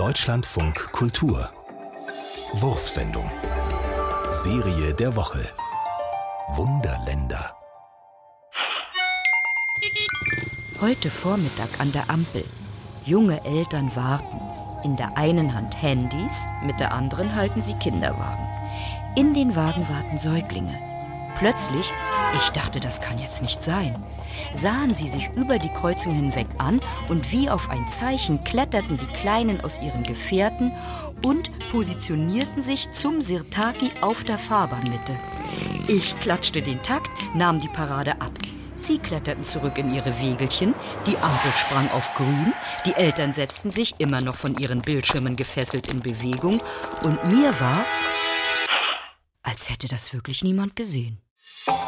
Deutschlandfunk Kultur Wurfsendung Serie der Woche Wunderländer Heute Vormittag an der Ampel. Junge Eltern warten. In der einen Hand Handys, mit der anderen halten sie Kinderwagen. In den Wagen warten Säuglinge. Plötzlich, ich dachte, das kann jetzt nicht sein, sahen sie sich über die Kreuzung hinweg an und wie auf ein Zeichen kletterten die Kleinen aus ihren Gefährten und positionierten sich zum Sirtaki auf der Fahrbahnmitte. Ich klatschte den Takt, nahm die Parade ab. Sie kletterten zurück in ihre Wägelchen, die Ampel sprang auf grün, die Eltern setzten sich immer noch von ihren Bildschirmen gefesselt in Bewegung und mir war, als hätte das wirklich niemand gesehen. Bye.